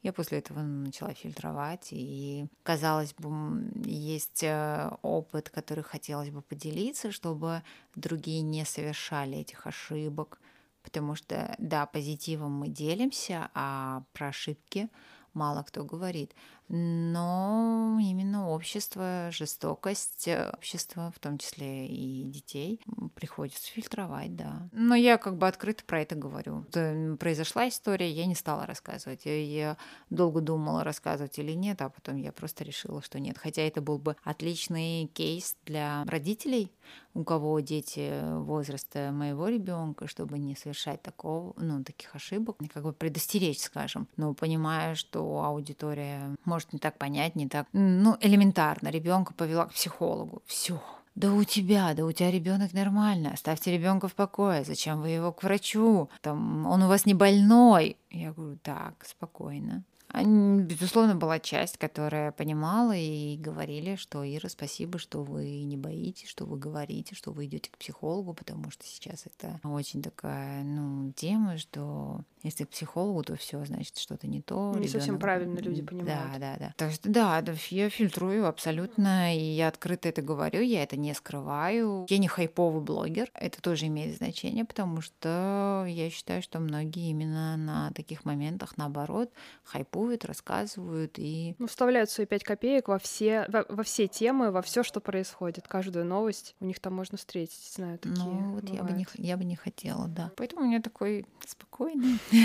Я после этого начала фильтровать, и, казалось бы, есть э, опыт, который хотелось бы поделиться, чтобы другие не совершали этих ошибок, потому что, да, позитивом мы делимся, а про ошибки мало кто говорит но именно общество, жестокость э, общества, в том числе и детей, приходится фильтровать, да. Но я как бы открыто про это говорю. Произошла история, я не стала рассказывать. Я долго думала, рассказывать или нет, а потом я просто решила, что нет. Хотя это был бы отличный кейс для родителей, у кого дети возраста моего ребенка, чтобы не совершать такого, ну, таких ошибок, как бы предостеречь, скажем. Но понимая, что аудитория может не так понять, не так, ну, элементарно. Ребенка повела к психологу. Все. Да у тебя, да у тебя ребенок нормально, оставьте ребенка в покое, зачем вы его к врачу? Там, он у вас не больной. Я говорю, так, спокойно. Безусловно, была часть, которая понимала и говорили, что Ира, спасибо, что вы не боитесь, что вы говорите, что вы идете к психологу, потому что сейчас это очень такая, ну, тема, что если к психологу, то все, значит, что-то не то. Не ребенок... совсем правильно люди понимают. Да, да, да. Так что да, я фильтрую абсолютно, и я открыто это говорю, я это не скрываю. Я не хайповый блогер, это тоже имеет значение, потому что я считаю, что многие именно на таких моментах, наоборот, хайпуют, рассказывают и... Ну, вставляют свои пять копеек во все, во, во все темы, во все, что происходит, каждую новость. У них там можно встретить, знаю, такие Ну, вот я бы, не, я бы не хотела, да. Поэтому у меня такой спокойный *laughs*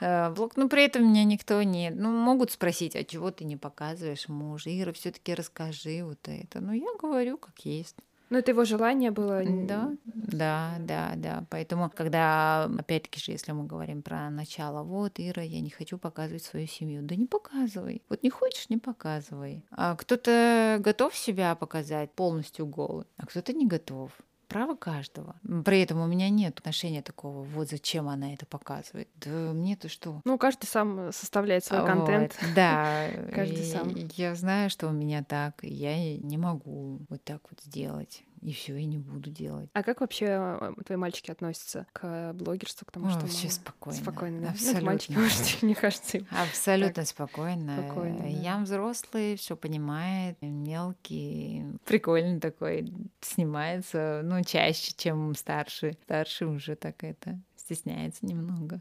Э, блог, ну при этом меня никто не... Ну, могут спросить, а чего ты не показываешь мужа? Ира, все таки расскажи вот это. Ну, я говорю, как есть. Ну, это его желание было. Да, да, да, да. Поэтому, когда, опять-таки же, если мы говорим про начало, вот, Ира, я не хочу показывать свою семью. Да не показывай. Вот не хочешь, не показывай. А кто-то готов себя показать полностью голый, а кто-то не готов право каждого. При этом у меня нет отношения такого, вот зачем она это показывает. Да мне-то что? Ну, каждый сам составляет свой вот, контент. Да. *laughs* каждый сам. Я знаю, что у меня так, я не могу вот так вот сделать и все, и не буду делать. А как вообще э, твои мальчики относятся к блогерству, к тому, О, что все спокойно. Спокойно, да. Абсолютно. Ну, мальчики, может, *laughs* мне кажется. Абсолютно так. спокойно. спокойно да. Я взрослый, все понимает, мелкий, прикольный такой, снимается, ну, чаще, чем старший. Старший уже так это стесняется немного.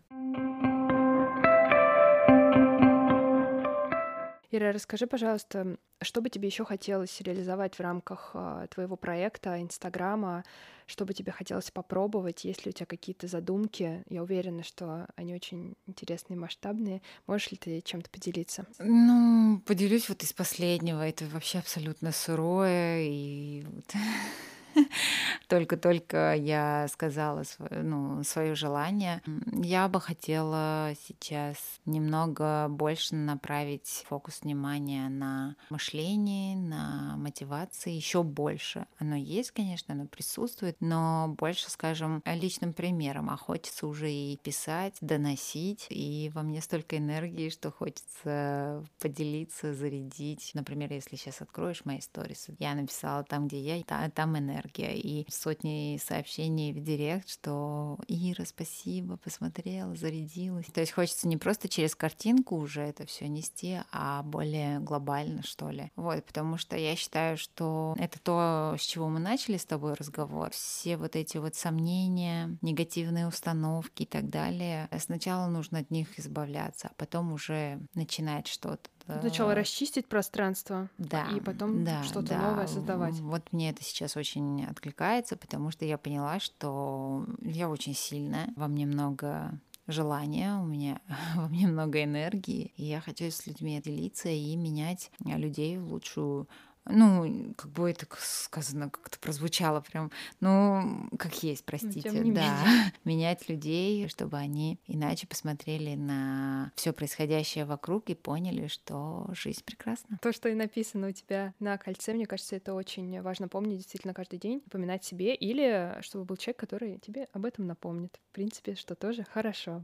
Ира, расскажи, пожалуйста, что бы тебе еще хотелось реализовать в рамках э, твоего проекта, Инстаграма? Что бы тебе хотелось попробовать? Есть ли у тебя какие-то задумки? Я уверена, что они очень интересные, масштабные. Можешь ли ты чем-то поделиться? Ну, поделюсь вот из последнего. Это вообще абсолютно сырое и *laughs* *laughs* Только-только я сказала ну, свое желание. Я бы хотела сейчас немного больше направить фокус внимания на мышление, на мотивации, еще больше. Оно есть, конечно, оно присутствует, но больше, скажем, личным примером. А хочется уже и писать, доносить, и во мне столько энергии, что хочется поделиться, зарядить. Например, если сейчас откроешь мои сторис, я написала там, где я, там энергия энергия. И сотни сообщений в директ, что Ира, спасибо, посмотрела, зарядилась. То есть хочется не просто через картинку уже это все нести, а более глобально, что ли. Вот, потому что я считаю, что это то, с чего мы начали с тобой разговор. Все вот эти вот сомнения, негативные установки и так далее. Сначала нужно от них избавляться, а потом уже начинать что-то Сначала расчистить пространство, да, и потом да, что-то да. новое создавать. Вот мне это сейчас очень откликается, потому что я поняла, что я очень сильная, во мне много желания, у меня *laughs* во мне много энергии, и я хочу с людьми делиться и менять людей в лучшую ну, как бы это сказано, как-то прозвучало прям, ну, как есть, ну, простите, да, менее. *laughs* менять людей, чтобы они иначе посмотрели на все происходящее вокруг и поняли, что жизнь прекрасна. То, что и написано у тебя на кольце, мне кажется, это очень важно помнить действительно каждый день, напоминать себе, или чтобы был человек, который тебе об этом напомнит. В принципе, что тоже хорошо.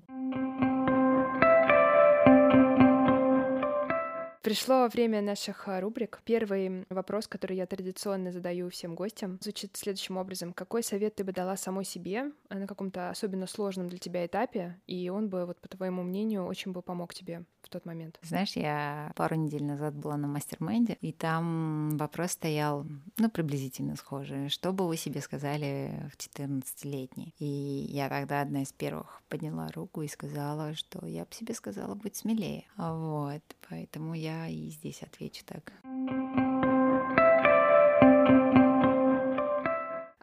Пришло время наших а, рубрик. Первый вопрос, который я традиционно задаю всем гостям, звучит следующим образом. Какой совет ты бы дала самой себе на каком-то особенно сложном для тебя этапе, и он бы, вот по твоему мнению, очень бы помог тебе в тот момент? Знаешь, я пару недель назад была на мастер-майнде, и там вопрос стоял, ну, приблизительно схожий. Что бы вы себе сказали в 14-летней? И я тогда одна из первых подняла руку и сказала, что я бы себе сказала быть смелее. Вот, поэтому я я и здесь отвечу так.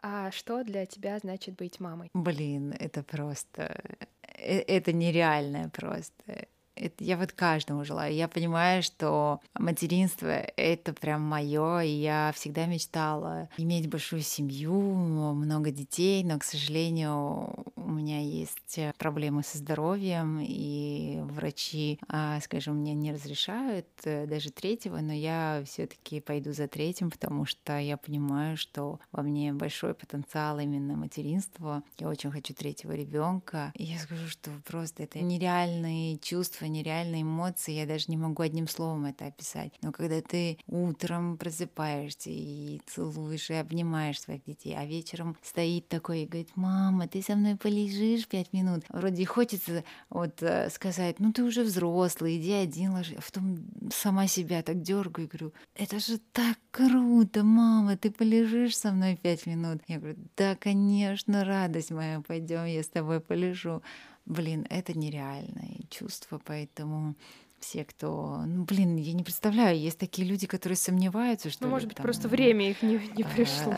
А что для тебя значит быть мамой? Блин, это просто... Э, это нереальное просто это я вот каждому желаю. Я понимаю, что материнство — это прям мое, и я всегда мечтала иметь большую семью, много детей, но, к сожалению, у меня есть проблемы со здоровьем, и врачи, а, скажем, мне не разрешают э, даже третьего, но я все таки пойду за третьим, потому что я понимаю, что во мне большой потенциал именно материнства. Я очень хочу третьего ребенка. И я скажу, что просто это нереальные чувства, нереальные эмоции, я даже не могу одним словом это описать. Но когда ты утром просыпаешься и целуешь и обнимаешь своих детей, а вечером стоит такой и говорит, мама, ты со мной полежишь пять минут. Вроде хочется вот э, сказать, ну ты уже взрослый, иди один ложи. А потом сама себя так дергаю и говорю, это же так круто, мама, ты полежишь со мной пять минут. Я говорю, да, конечно, радость моя, пойдем, я с тобой полежу блин, это нереальное чувство, поэтому все, кто... Ну, блин, я не представляю, есть такие люди, которые сомневаются, что... Ну, может быть, там, просто время их не, не а, пришло.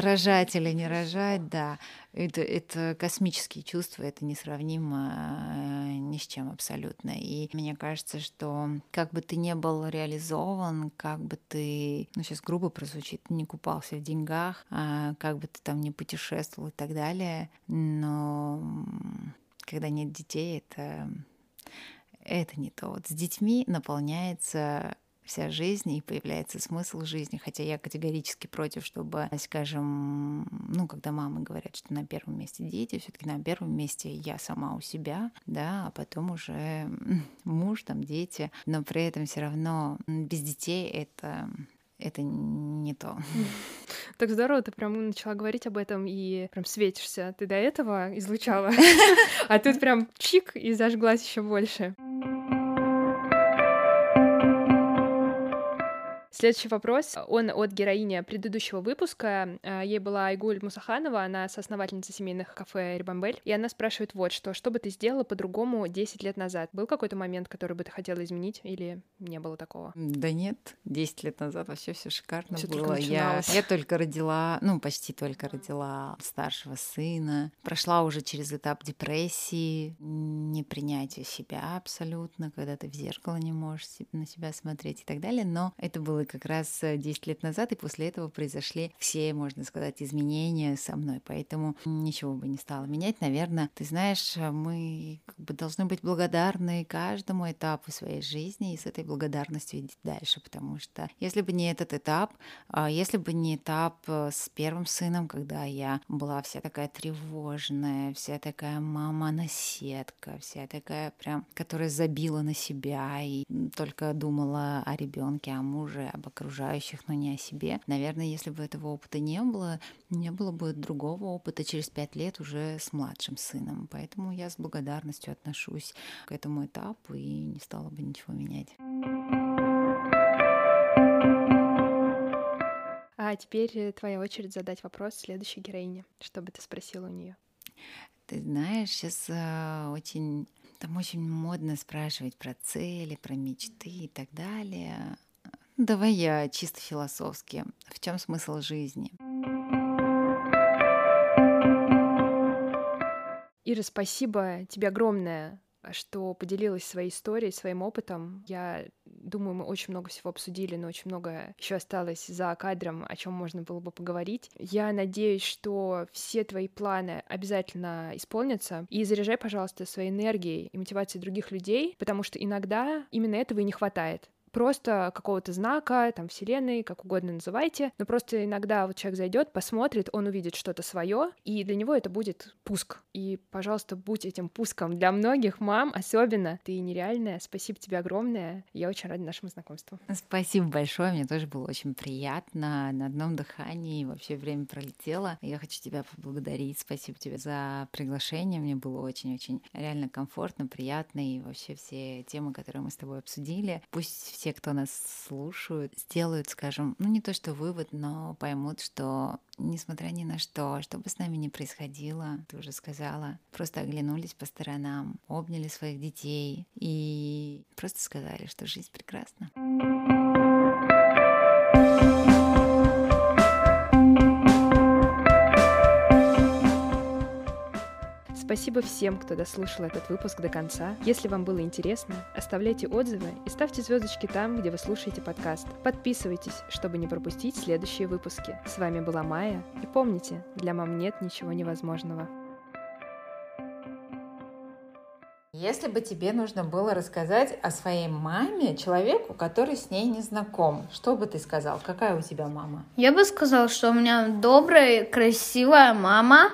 Рожать или не рожать, да. Это, это космические чувства, это несравнимо э, ни с чем абсолютно. И мне кажется, что как бы ты не был реализован, как бы ты, ну сейчас грубо прозвучит, не купался в деньгах, а как бы ты там не путешествовал и так далее, но когда нет детей, это это не то. Вот с детьми наполняется вся жизнь и появляется смысл жизни. Хотя я категорически против, чтобы, скажем, ну, когда мамы говорят, что на первом месте дети, все-таки на первом месте я сама у себя, да, а потом уже *clears throat* муж, там, дети. Но при этом все равно без детей это это не то. *laughs* Так здорово, ты прям начала говорить об этом и прям светишься. Ты до этого излучала, *laughs* а тут прям чик и зажглась еще больше. Следующий вопрос, он от героини предыдущего выпуска. А, ей была Айгуль Мусаханова, она соосновательница семейных кафе Рибамбель, и она спрашивает вот что, что бы ты сделала по-другому 10 лет назад? Был какой-то момент, который бы ты хотела изменить или не было такого? Да нет, 10 лет назад вообще все шикарно всё было. Я, я только родила, ну почти только родила старшего сына, прошла уже через этап депрессии, непринятия себя абсолютно, когда ты в зеркало не можешь на себя смотреть и так далее, но это было как раз 10 э, лет назад, и после этого произошли все, можно сказать, изменения со мной, поэтому ничего бы не стало менять. Наверное, ты знаешь, э, мы как бы должны быть благодарны каждому этапу своей жизни и с этой благодарностью идти дальше, потому что если бы не этот этап, а если бы не этап э, с первым сыном, когда я была вся такая тревожная, вся такая мама-наседка, вся такая прям, которая забила на себя и только думала о ребенке, о муже, об окружающих, но не о себе. Наверное, если бы этого опыта не было, не было бы другого опыта через пять лет уже с младшим сыном. Поэтому я с благодарностью отношусь к этому этапу и не стала бы ничего менять. А теперь э, твоя очередь задать вопрос следующей героине. Что бы ты спросила у нее? Ты знаешь, сейчас э, очень там очень модно спрашивать про цели, про мечты и так далее. Давай я чисто философски. В чем смысл жизни? Ира, спасибо тебе огромное, что поделилась своей историей, своим опытом. Я думаю, мы очень много всего обсудили, но очень много еще осталось за кадром, о чем можно было бы поговорить. Я надеюсь, что все твои планы обязательно исполнятся. И заряжай, пожалуйста, своей энергией и мотивацией других людей, потому что иногда именно этого и не хватает просто какого-то знака, там, вселенной, как угодно называйте, но просто иногда вот человек зайдет, посмотрит, он увидит что-то свое, и для него это будет пуск. И, пожалуйста, будь этим пуском для многих мам, особенно. Ты нереальная, спасибо тебе огромное, я очень рада нашему знакомству. Спасибо большое, мне тоже было очень приятно, на одном дыхании вообще время пролетело. Я хочу тебя поблагодарить, спасибо тебе за приглашение, мне было очень-очень реально комфортно, приятно, и вообще все темы, которые мы с тобой обсудили, пусть все, кто нас слушают, сделают, скажем, ну не то что вывод, но поймут, что несмотря ни на что, что бы с нами ни происходило, ты уже сказала, просто оглянулись по сторонам, обняли своих детей и просто сказали, что жизнь прекрасна. Спасибо всем, кто дослушал этот выпуск до конца. Если вам было интересно, оставляйте отзывы и ставьте звездочки там, где вы слушаете подкаст. Подписывайтесь, чтобы не пропустить следующие выпуски. С вами была Майя, и помните, для мам нет ничего невозможного. Если бы тебе нужно было рассказать о своей маме человеку, который с ней не знаком, что бы ты сказал? Какая у тебя мама? Я бы сказал, что у меня добрая, красивая мама,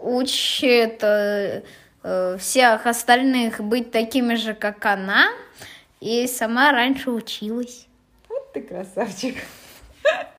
учит э, э, всех остальных быть такими же, как она, и сама раньше училась. Вот ты красавчик. *laughs*